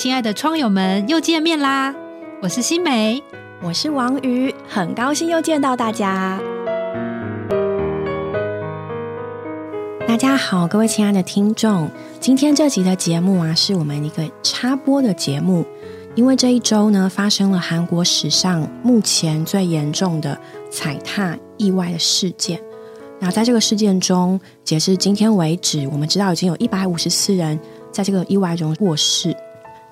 亲爱的窗友们，又见面啦！我是新梅，我是王瑜，很高兴又见到大家。大家好，各位亲爱的听众，今天这集的节目啊，是我们一个插播的节目，因为这一周呢，发生了韩国史上目前最严重的踩踏意外的事件。那在这个事件中，截至今天为止，我们知道已经有一百五十四人在这个意外中过世。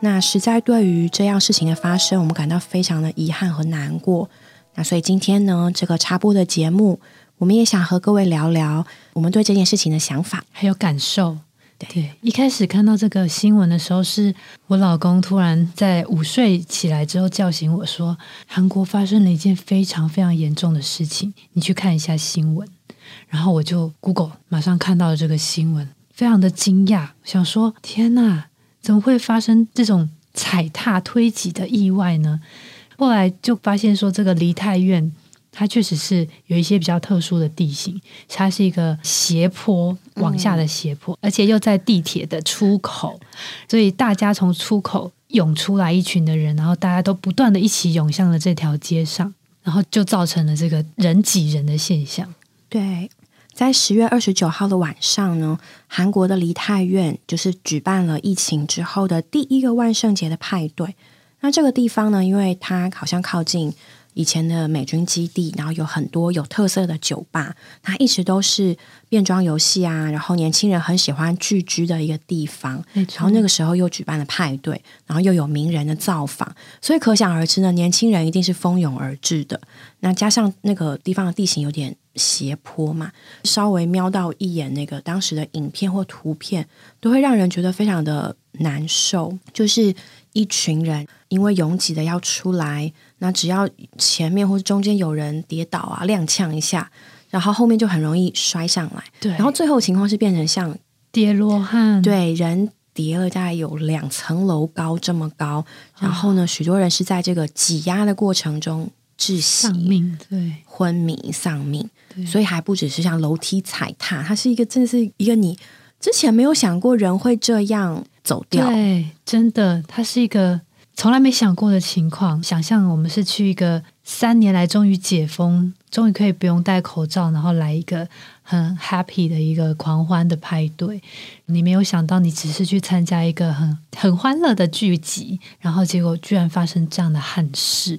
那实在对于这样事情的发生，我们感到非常的遗憾和难过。那所以今天呢，这个插播的节目，我们也想和各位聊聊我们对这件事情的想法还有感受。对，一开始看到这个新闻的时候，是我老公突然在午睡起来之后叫醒我说，韩国发生了一件非常非常严重的事情，你去看一下新闻。然后我就 Google，马上看到了这个新闻，非常的惊讶，想说天哪，怎么会发生这种踩踏推挤的意外呢？后来就发现说，这个梨泰院它确实是有一些比较特殊的地形，它是一个斜坡往下的斜坡，而且又在地铁的出口，所以大家从出口涌出来一群的人，然后大家都不断的一起涌向了这条街上，然后就造成了这个人挤人的现象。对，在十月二十九号的晚上呢，韩国的梨泰院就是举办了疫情之后的第一个万圣节的派对。那这个地方呢，因为它好像靠近以前的美军基地，然后有很多有特色的酒吧，它一直都是变装游戏啊，然后年轻人很喜欢聚居的一个地方。然后那个时候又举办了派对，然后又有名人的造访，所以可想而知呢，年轻人一定是蜂拥而至的。那加上那个地方的地形有点。斜坡嘛，稍微瞄到一眼那个当时的影片或图片，都会让人觉得非常的难受。就是一群人因为拥挤的要出来，那只要前面或者中间有人跌倒啊，踉跄一下，然后后面就很容易摔上来。对，然后最后情况是变成像跌落汉，对，人跌了大概有两层楼高这么高，然后呢，许多人是在这个挤压的过程中窒息、命，对，昏迷丧命。所以还不只是像楼梯踩踏，它是一个真的是一个你之前没有想过人会这样走掉。对，真的，它是一个从来没想过的情况。想象我们是去一个三年来终于解封，终于可以不用戴口罩，然后来一个很 happy 的一个狂欢的派对。你没有想到，你只是去参加一个很很欢乐的聚集，然后结果居然发生这样的憾事。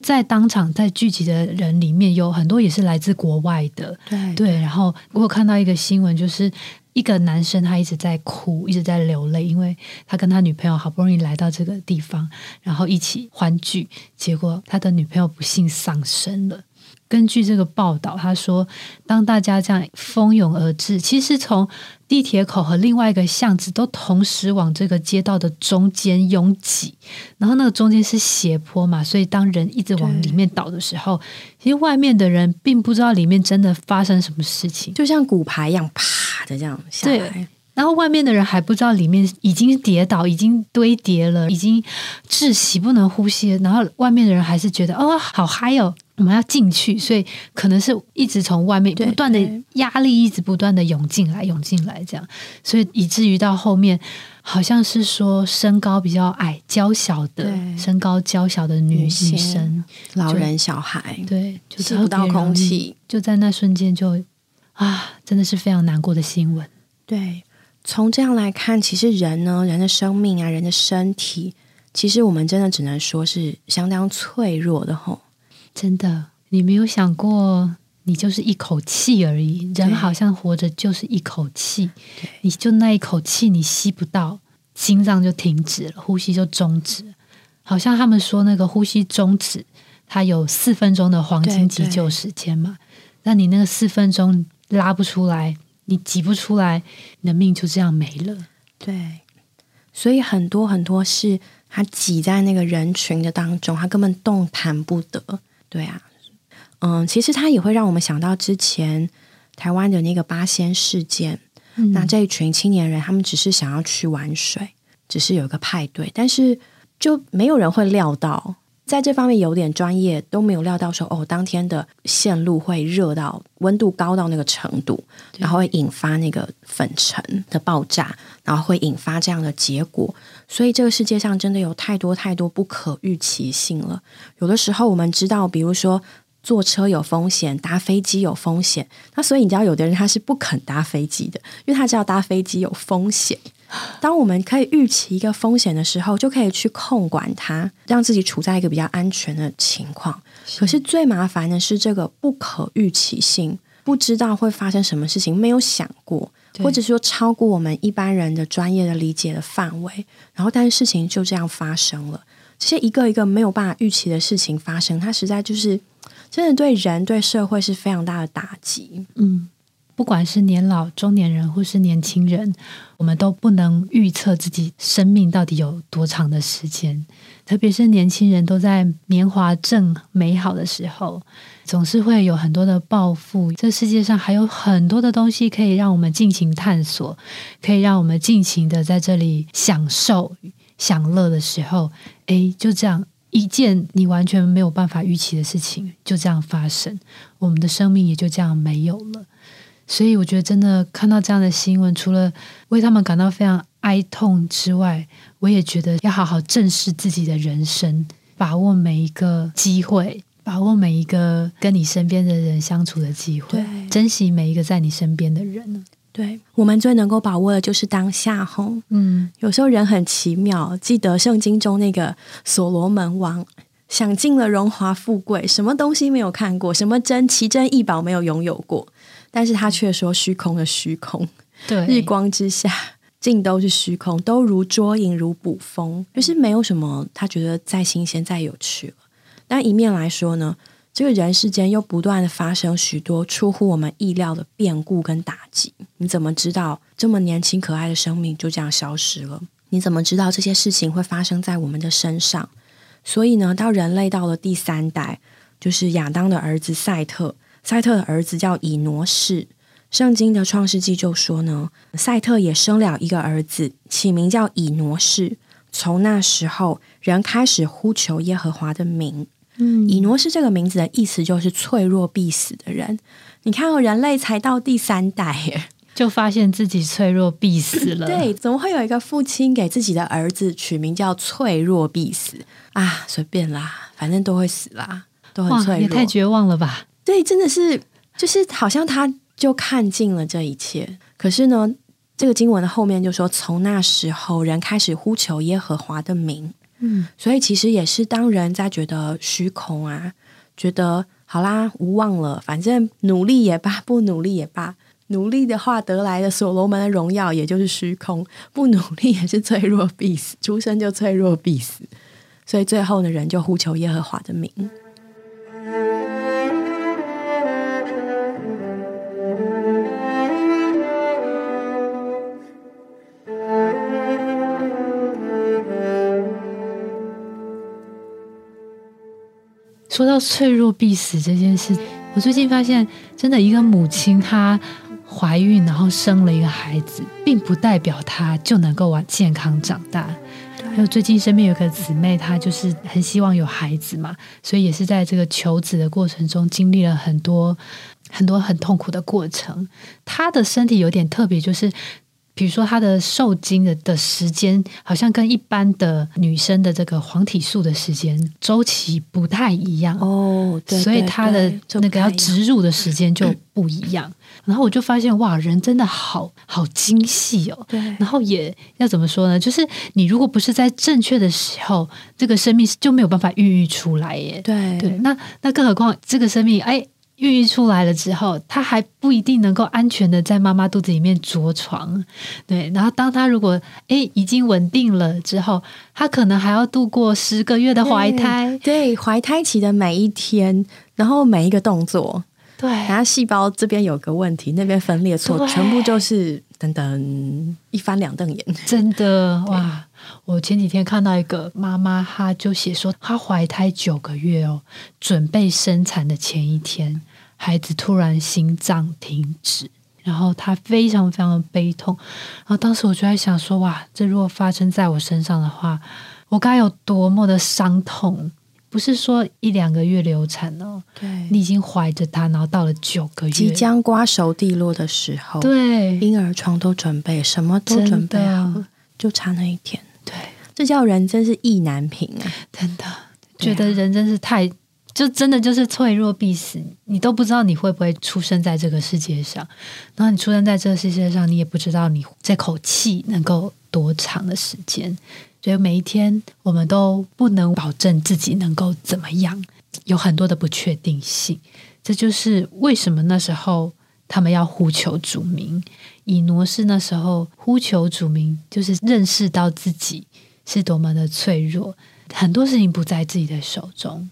在当场在聚集的人里面，有很多也是来自国外的。对对，然后我有看到一个新闻，就是一个男生他一直在哭，一直在流泪，因为他跟他女朋友好不容易来到这个地方，然后一起欢聚，结果他的女朋友不幸丧生了。根据这个报道，他说，当大家这样蜂拥而至，其实从地铁口和另外一个巷子都同时往这个街道的中间拥挤，然后那个中间是斜坡嘛，所以当人一直往里面倒的时候，其实外面的人并不知道里面真的发生什么事情，就像骨牌一样，啪的这样下来。然后外面的人还不知道里面已经跌倒，已经堆叠了，已经窒息不能呼吸。然后外面的人还是觉得哦，好嗨哦，我们要进去，所以可能是一直从外面不断的压力，一直不断的涌进来，涌进来这样，所以以至于到后面好像是说身高比较矮、娇小的身高娇小的女女生、老人、小孩，对，就吸不到空气，就在那瞬间就啊，真的是非常难过的新闻，对。从这样来看，其实人呢，人的生命啊，人的身体，其实我们真的只能说是相当脆弱的吼。真的，你没有想过，你就是一口气而已。人好像活着就是一口气，你就那一口气你吸不到，心脏就停止了，呼吸就终止。好像他们说那个呼吸终止，它有四分钟的黄金急救时间嘛？那你那个四分钟拉不出来。你挤不出来，你的命就这样没了。对，所以很多很多事他挤在那个人群的当中，他根本动弹不得。对啊，嗯，其实它也会让我们想到之前台湾的那个八仙事件。那这一群青年人，他们只是想要去玩水，只是有一个派对，但是就没有人会料到在这方面有点专业，都没有料到说哦，当天的线路会热到温度高到那个程度，然后会引发那个粉尘的爆炸，然后会引发这样的结果。所以这个世界上真的有太多太多不可预期性了。有的时候我们知道，比如说坐车有风险，搭飞机有风险，那所以你知道，有的人他是不肯搭飞机的，因为他知道搭飞机有风险。当我们可以预期一个风险的时候，就可以去控管它，让自己处在一个比较安全的情况。可是最麻烦的是这个不可预期性，不知道会发生什么事情，没有想过，或者说超过我们一般人的专业的理解的范围。然后，但是事情就这样发生了，这些一个一个没有办法预期的事情发生，它实在就是真的对人对社会是非常大的打击。嗯。不管是年老、中年人或是年轻人，我们都不能预测自己生命到底有多长的时间。特别是年轻人都在年华正美好的时候，总是会有很多的抱负。这世界上还有很多的东西可以让我们尽情探索，可以让我们尽情的在这里享受、享乐的时候，诶，就这样一件你完全没有办法预期的事情就这样发生，我们的生命也就这样没有了。所以我觉得，真的看到这样的新闻，除了为他们感到非常哀痛之外，我也觉得要好好正视自己的人生，把握每一个机会，把握每一个跟你身边的人相处的机会，珍惜每一个在你身边的人。对我们最能够把握的就是当下。吼，嗯，有时候人很奇妙，记得圣经中那个所罗门王，享尽了荣华富贵，什么东西没有看过，什么珍奇珍异宝没有拥有过。但是他却说虚空的虚空，对，日光之下尽都是虚空，都如捉影，如捕风，就是没有什么他觉得再新鲜、再有趣了。但一面来说呢，这个人世间又不断的发生许多出乎我们意料的变故跟打击。你怎么知道这么年轻可爱的生命就这样消失了？你怎么知道这些事情会发生在我们的身上？所以呢，到人类到了第三代，就是亚当的儿子赛特。赛特的儿子叫以挪士，圣经的创世纪就说呢，赛特也生了一个儿子，起名叫以挪士。从那时候，人开始呼求耶和华的名。嗯，以挪士这个名字的意思就是脆弱必死的人。你看，哦人类才到第三代耶，就发现自己脆弱必死了。对，怎么会有一个父亲给自己的儿子取名叫脆弱必死啊？随便啦，反正都会死啦，都很脆弱，也太绝望了吧。对，真的是，就是好像他就看尽了这一切。可是呢，这个经文的后面就说，从那时候人开始呼求耶和华的名。所以其实也是当人在觉得虚空啊，觉得好啦，无望了，反正努力也罢，不努力也罢，努力的话得来的所罗门的荣耀也就是虚空，不努力也是脆弱必死，出生就脆弱必死。所以最后呢人就呼求耶和华的名。说到脆弱必死这件事，我最近发现，真的一个母亲她怀孕然后生了一个孩子，并不代表她就能够往健康长大。还有最近身边有个姊妹，她就是很希望有孩子嘛，所以也是在这个求子的过程中经历了很多很多很痛苦的过程。她的身体有点特别，就是。比如说，她的受精的的时间好像跟一般的女生的这个黄体素的时间周期不太一样哦，所以她的那个要植入的时间就不一样。然后我就发现，哇，人真的好好精细哦。对，然后也要怎么说呢？就是你如果不是在正确的时候，这个生命就没有办法孕育出来耶。对对，那那更何况这个生命，哎。孕育出来了之后，他还不一定能够安全的在妈妈肚子里面着床，对。然后当他如果诶已经稳定了之后，他可能还要度过十个月的怀胎，对，怀胎期的每一天，然后每一个动作，对。然后细胞这边有个问题，那边分裂错，全部就是等等一翻两瞪眼，真的 哇。我前几天看到一个妈妈，她就写说，她怀胎九个月哦，准备生产的前一天，孩子突然心脏停止，然后他非常非常的悲痛。然后当时我就在想说，哇，这如果发生在我身上的话，我该有多么的伤痛！不是说一两个月流产哦，对，你已经怀着他，然后到了九个月，即将瓜熟蒂落的时候，对，婴儿床都准备，什么都准备好了，就差那一天。对，这叫人真是意难平啊！真的觉得人真是太，就真的就是脆弱必死，你都不知道你会不会出生在这个世界上，然后你出生在这个世界上，你也不知道你这口气能够多长的时间。所以每一天，我们都不能保证自己能够怎么样，有很多的不确定性。这就是为什么那时候他们要呼求主名。以挪士那时候呼求主名，就是认识到自己是多么的脆弱，很多事情不在自己的手中。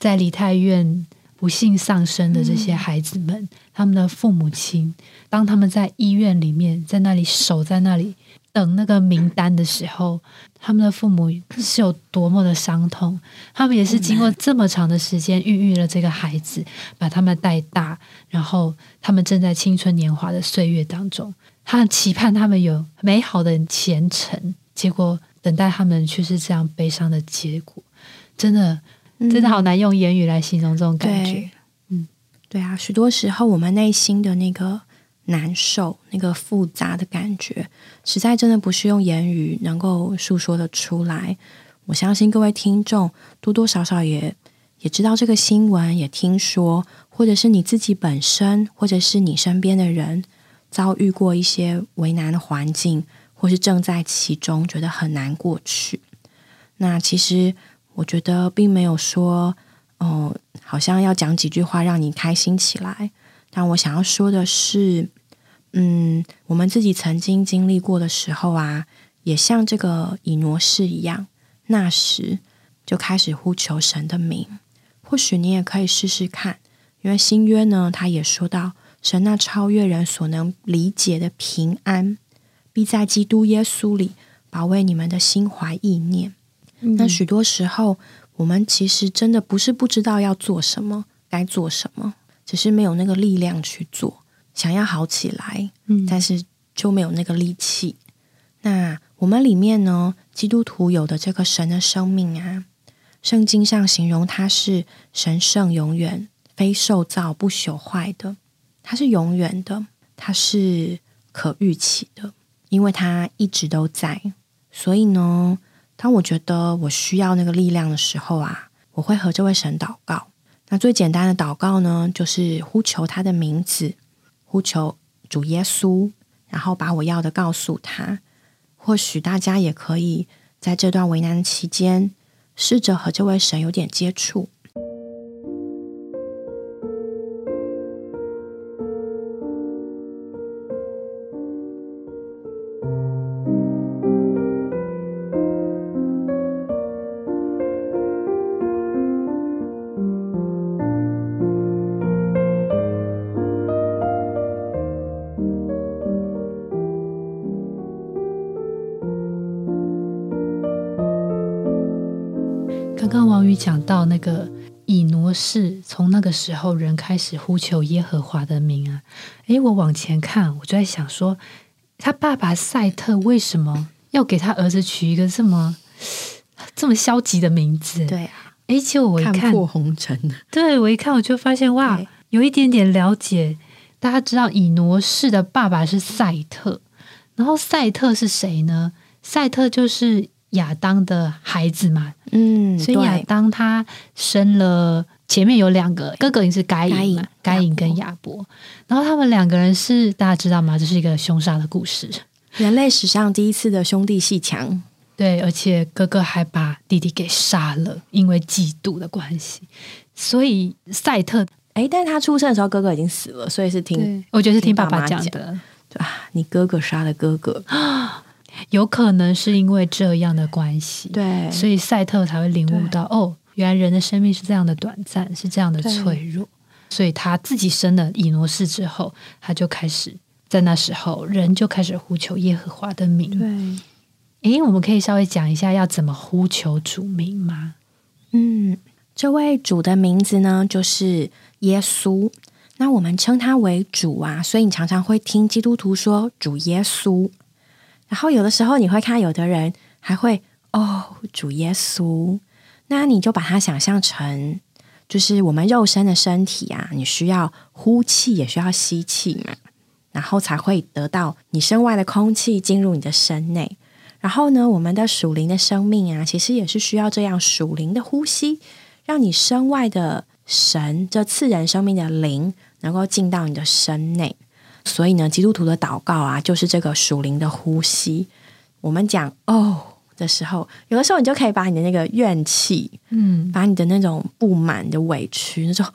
在梨泰院不幸丧生的这些孩子们，他们的父母亲，当他们在医院里面，在那里守在那里。等那个名单的时候，他们的父母是有多么的伤痛。他们也是经过这么长的时间孕育了这个孩子，把他们带大，然后他们正在青春年华的岁月当中，他期盼他们有美好的前程，结果等待他们却是这样悲伤的结果。真的，真的好难用言语来形容这种感觉。嗯，对啊，许多时候我们内心的那个。难受，那个复杂的感觉，实在真的不是用言语能够诉说的出来。我相信各位听众多多少少也也知道这个新闻，也听说，或者是你自己本身，或者是你身边的人遭遇过一些为难的环境，或是正在其中，觉得很难过去。那其实我觉得并没有说，哦，好像要讲几句话让你开心起来。但我想要说的是，嗯，我们自己曾经经历过的时候啊，也像这个以挪士一样，那时就开始呼求神的名。或许你也可以试试看，因为新约呢，他也说到，神那超越人所能理解的平安，必在基督耶稣里保卫你们的心怀意念。那许多时候，我们其实真的不是不知道要做什么，该做什么。只是没有那个力量去做，想要好起来，嗯，但是就没有那个力气。那我们里面呢，基督徒有的这个神的生命啊，圣经上形容它是神圣、永远、非受造、不朽坏的，它是永远的，它是可预期的，因为它一直都在。所以呢，当我觉得我需要那个力量的时候啊，我会和这位神祷告。那最简单的祷告呢，就是呼求他的名字，呼求主耶稣，然后把我要的告诉他。或许大家也可以在这段为难期间，试着和这位神有点接触。讲到那个以挪士，从那个时候人开始呼求耶和华的名啊！诶，我往前看，我就在想说，他爸爸赛特为什么要给他儿子取一个这么这么消极的名字？对啊，诶，结果我一看破红尘，对我一看我就发现哇，有一点点了解。大家知道以挪士的爸爸是赛特，然后赛特是谁呢？赛特就是亚当的孩子嘛。嗯，所以亚当他生了前面有两个哥哥，也是该隐嘛，该隐跟亚伯，然后他们两个人是大家知道吗？这是一个凶杀的故事，人类史上第一次的兄弟戏强。对，而且哥哥还把弟弟给杀了，因为嫉妒的关系。所以赛特，哎，但是他出生的时候哥哥已经死了，所以是听，我觉得是听爸爸讲的，对啊，你哥哥杀了哥哥 啊。有可能是因为这样的关系，对，所以赛特才会领悟到，哦，原来人的生命是这样的短暂，是这样的脆弱。所以他自己生了以挪士之后，他就开始在那时候，人就开始呼求耶和华的名。对，诶，我们可以稍微讲一下要怎么呼求主名吗？嗯，这位主的名字呢，就是耶稣。那我们称他为主啊，所以你常常会听基督徒说主耶稣。然后有的时候你会看，有的人还会哦，主耶稣。那你就把它想象成，就是我们肉身的身体啊，你需要呼气，也需要吸气嘛，然后才会得到你身外的空气进入你的身内。然后呢，我们的属灵的生命啊，其实也是需要这样属灵的呼吸，让你身外的神，这次人生命的灵，能够进到你的身内。所以呢，基督徒的祷告啊，就是这个属灵的呼吸。我们讲哦的时候，有的时候你就可以把你的那个怨气，嗯，把你的那种不满的委屈，那种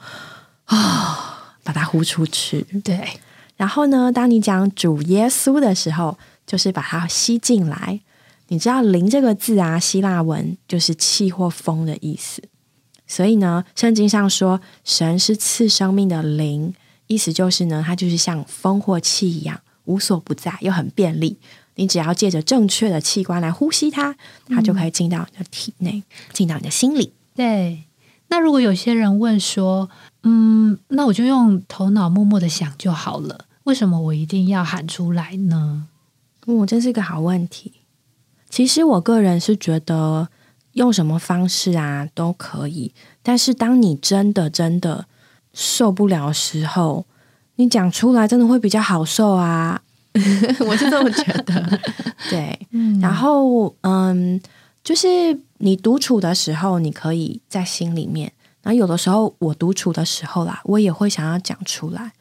啊，把它呼出去。对。然后呢，当你讲主耶稣的时候，就是把它吸进来。你知道“灵”这个字啊，希腊文就是气或风的意思。所以呢，圣经上说神是赐生命的灵，意思就是呢，它就是像风或气一样，无所不在，又很便利。你只要借着正确的器官来呼吸它，它就可以进到你的体内，进到你的心里。对。那如果有些人问说，嗯，那我就用头脑默默的想就好了，为什么我一定要喊出来呢？哦，这是一个好问题。其实我个人是觉得用什么方式啊都可以，但是当你真的真的受不了时候，你讲出来真的会比较好受啊。我是这么觉得。对，然后嗯，就是你独处的时候，你可以在心里面；然后有的时候我独处的时候啦，我也会想要讲出来，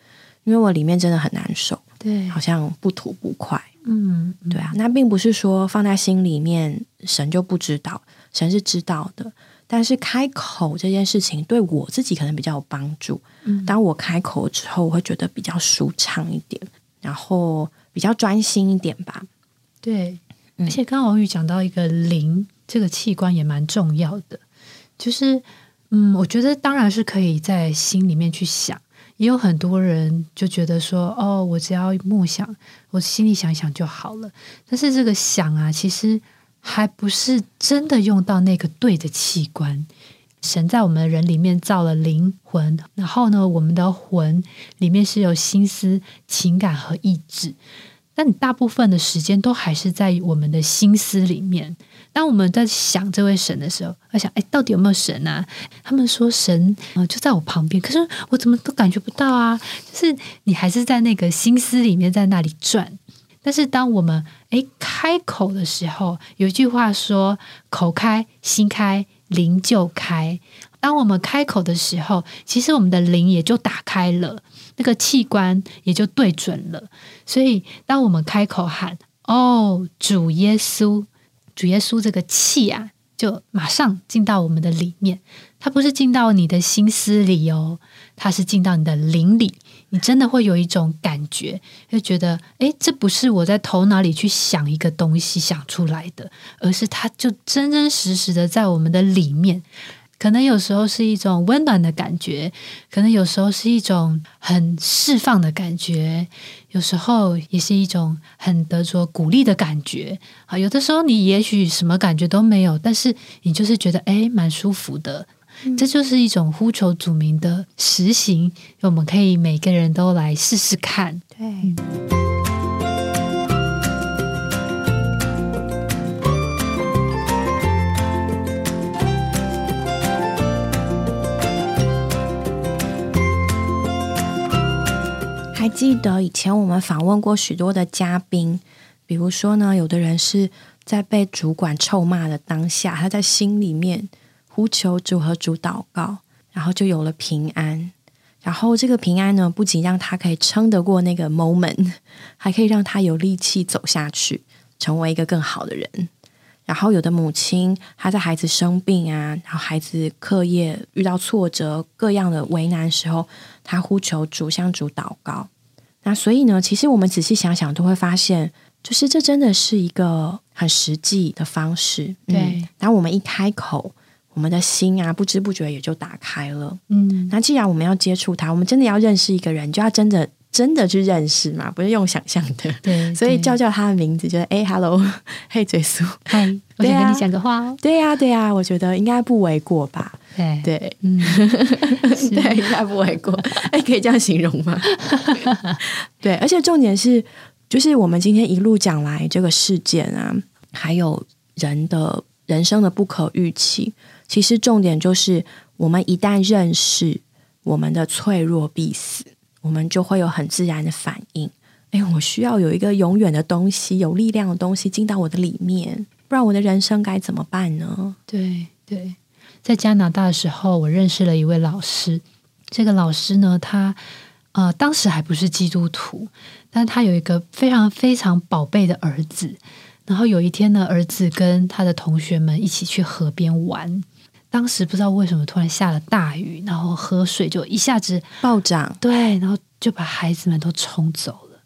因为我里面真的很难受，对，好像不吐不快。嗯，对啊，那并不是说放在心里面，神就不知道，神是知道的。但是开口这件事情对我自己可能比较有帮助。嗯，当我开口之后，我会觉得比较舒畅一点，然后比较专心一点吧。对，而且刚刚王宇讲到一个灵这个器官也蛮重要的，就是嗯，我觉得当然是可以在心里面去想。也有很多人就觉得说，哦，我只要默想，我心里想一想就好了。但是这个想啊，其实还不是真的用到那个对的器官。神在我们人里面造了灵魂，然后呢，我们的魂里面是有心思、情感和意志。但你大部分的时间都还是在我们的心思里面。当我们在想这位神的时候，在想，哎，到底有没有神啊？他们说神啊就在我旁边，可是我怎么都感觉不到啊！就是你还是在那个心思里面在那里转。但是当我们哎开口的时候，有一句话说：“口开心开，灵就开。”当我们开口的时候，其实我们的灵也就打开了。那个器官也就对准了，所以当我们开口喊“哦，主耶稣，主耶稣”，这个气啊，就马上进到我们的里面。它不是进到你的心思里哦，它是进到你的灵里。你真的会有一种感觉，就觉得，诶，这不是我在头脑里去想一个东西想出来的，而是它就真真实实的在我们的里面。可能有时候是一种温暖的感觉，可能有时候是一种很释放的感觉，有时候也是一种很得着鼓励的感觉。啊，有的时候你也许什么感觉都没有，但是你就是觉得哎，蛮舒服的。这就是一种呼求主名的实行，我们可以每个人都来试试看。对。还记得以前我们访问过许多的嘉宾，比如说呢，有的人是在被主管臭骂的当下，他在心里面呼求主和主祷告，然后就有了平安。然后这个平安呢，不仅让他可以撑得过那个 moment，还可以让他有力气走下去，成为一个更好的人。然后有的母亲，她在孩子生病啊，然后孩子课业遇到挫折、各样的为难时候，她呼求主，向主祷告。那所以呢，其实我们仔细想想，都会发现，就是这真的是一个很实际的方式。对，当我们一开口，我们的心啊，不知不觉也就打开了。嗯，那既然我们要接触他，我们真的要认识一个人，就要真的真的去认识嘛，不是用想象的。对，所以叫叫他的名字，就是哎，hello，嘿，嘴苏，嗨，我想跟你讲个话哦。对呀，对呀，我觉得应该不为过吧。对对，嗯，对，应该不为过。哎，可以这样形容吗？对，而且重点是，就是我们今天一路讲来这个事件啊，还有人的人生的不可预期，其实重点就是，我们一旦认识我们的脆弱必死，我们就会有很自然的反应。哎，我需要有一个永远的东西，有力量的东西进到我的里面，不然我的人生该怎么办呢？对对，在加拿大的时候，我认识了一位老师。这个老师呢，他呃当时还不是基督徒，但他有一个非常非常宝贝的儿子。然后有一天呢，儿子跟他的同学们一起去河边玩。当时不知道为什么突然下了大雨，然后河水就一下子暴涨，对，然后就把孩子们都冲走了。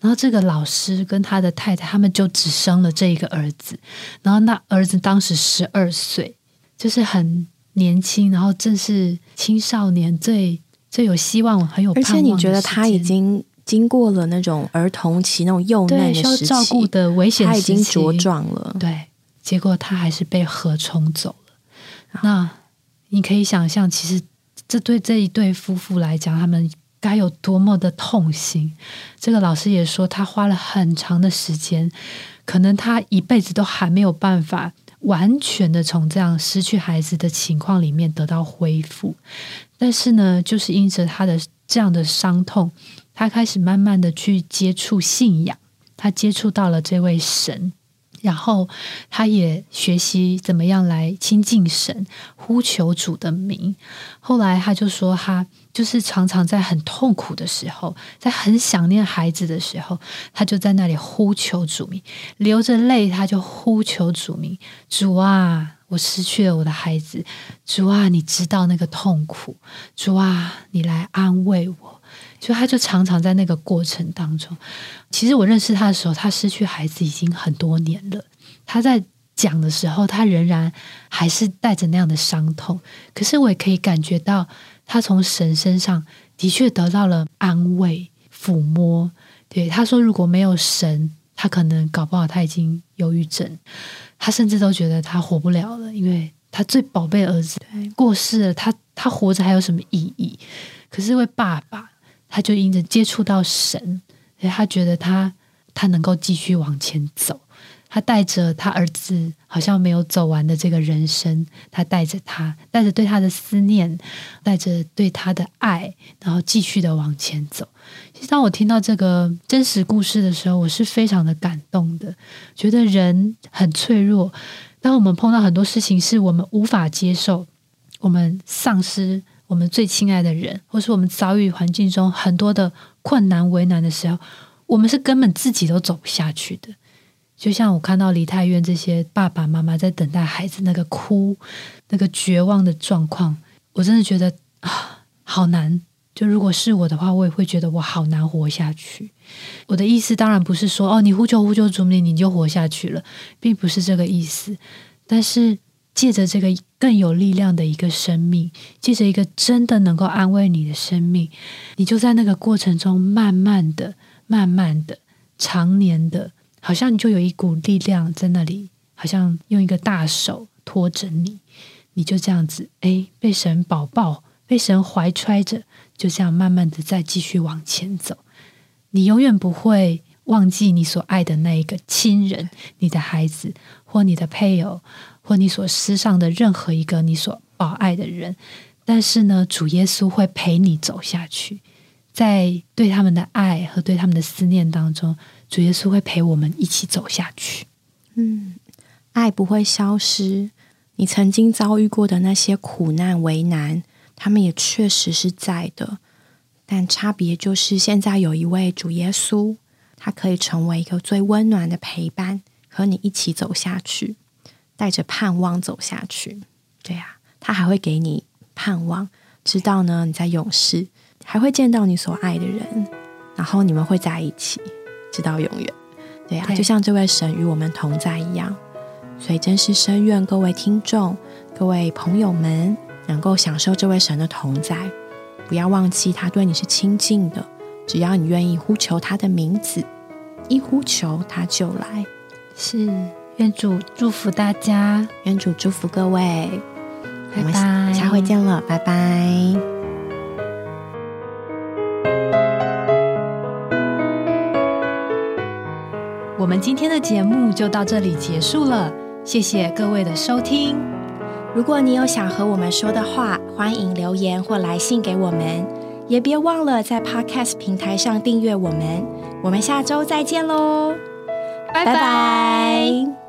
然后这个老师跟他的太太，他们就只生了这一个儿子。然后那儿子当时十二岁，就是很。年轻，然后正是青少年最最有希望、很有，而且你觉得他已经经过了那种儿童期那种幼嫩需要照顾的危险他已经茁壮了。对，结果他还是被河冲走了。那你可以想象，其实这对这一对夫妇来讲，他们该有多么的痛心。这个老师也说，他花了很长的时间，可能他一辈子都还没有办法。完全的从这样失去孩子的情况里面得到恢复，但是呢，就是因着他的这样的伤痛，他开始慢慢的去接触信仰，他接触到了这位神。然后，他也学习怎么样来亲近神，呼求主的名。后来，他就说，他就是常常在很痛苦的时候，在很想念孩子的时候，他就在那里呼求主名，流着泪，他就呼求主名：主啊，我失去了我的孩子，主啊，你知道那个痛苦，主啊，你来安慰我。就他就常常在那个过程当中，其实我认识他的时候，他失去孩子已经很多年了。他在讲的时候，他仍然还是带着那样的伤痛。可是我也可以感觉到，他从神身上的确得到了安慰、抚摸。对他说：“如果没有神，他可能搞不好他已经忧郁症，他甚至都觉得他活不了了，因为他最宝贝儿子过世了，他他活着还有什么意义？可是为爸爸。”他就因着接触到神，所以他觉得他他能够继续往前走。他带着他儿子好像没有走完的这个人生，他带着他，带着对他的思念，带着对他的爱，然后继续的往前走。其实当我听到这个真实故事的时候，我是非常的感动的，觉得人很脆弱。当我们碰到很多事情是我们无法接受，我们丧失。我们最亲爱的人，或是我们遭遇环境中很多的困难、为难的时候，我们是根本自己都走不下去的。就像我看到梨泰院这些爸爸妈妈在等待孩子那个哭、那个绝望的状况，我真的觉得啊，好难。就如果是我的话，我也会觉得我好难活下去。我的意思当然不是说哦，你呼求呼求主名你就活下去了，并不是这个意思。但是。借着这个更有力量的一个生命，借着一个真的能够安慰你的生命，你就在那个过程中慢慢的、慢慢的、常年的，好像你就有一股力量在那里，好像用一个大手托着你，你就这样子，哎，被神保抱，被神怀揣着，就这样慢慢的再继续往前走。你永远不会忘记你所爱的那一个亲人，你的孩子或你的配偶。或你所思上的任何一个你所保爱的人，但是呢，主耶稣会陪你走下去，在对他们的爱和对他们的思念当中，主耶稣会陪我们一起走下去。嗯，爱不会消失，你曾经遭遇过的那些苦难、为难，他们也确实是在的，但差别就是现在有一位主耶稣，他可以成为一个最温暖的陪伴，和你一起走下去。带着盼望走下去，对呀，他还会给你盼望，知道呢你在勇士还会见到你所爱的人，然后你们会在一起，直到永远，对呀，就像这位神与我们同在一样。所以真是深愿各位听众、各位朋友们能够享受这位神的同在，不要忘记他对你是亲近的，只要你愿意呼求他的名字，一呼求他就来，是。愿主祝福大家，愿主祝福各位，拜拜，下回见了，拜拜。我们今天的节目就到这里结束了，谢谢各位的收听。如果你有想和我们说的话，欢迎留言或来信给我们，也别忘了在 Podcast 平台上订阅我们。我们下周再见喽，拜拜。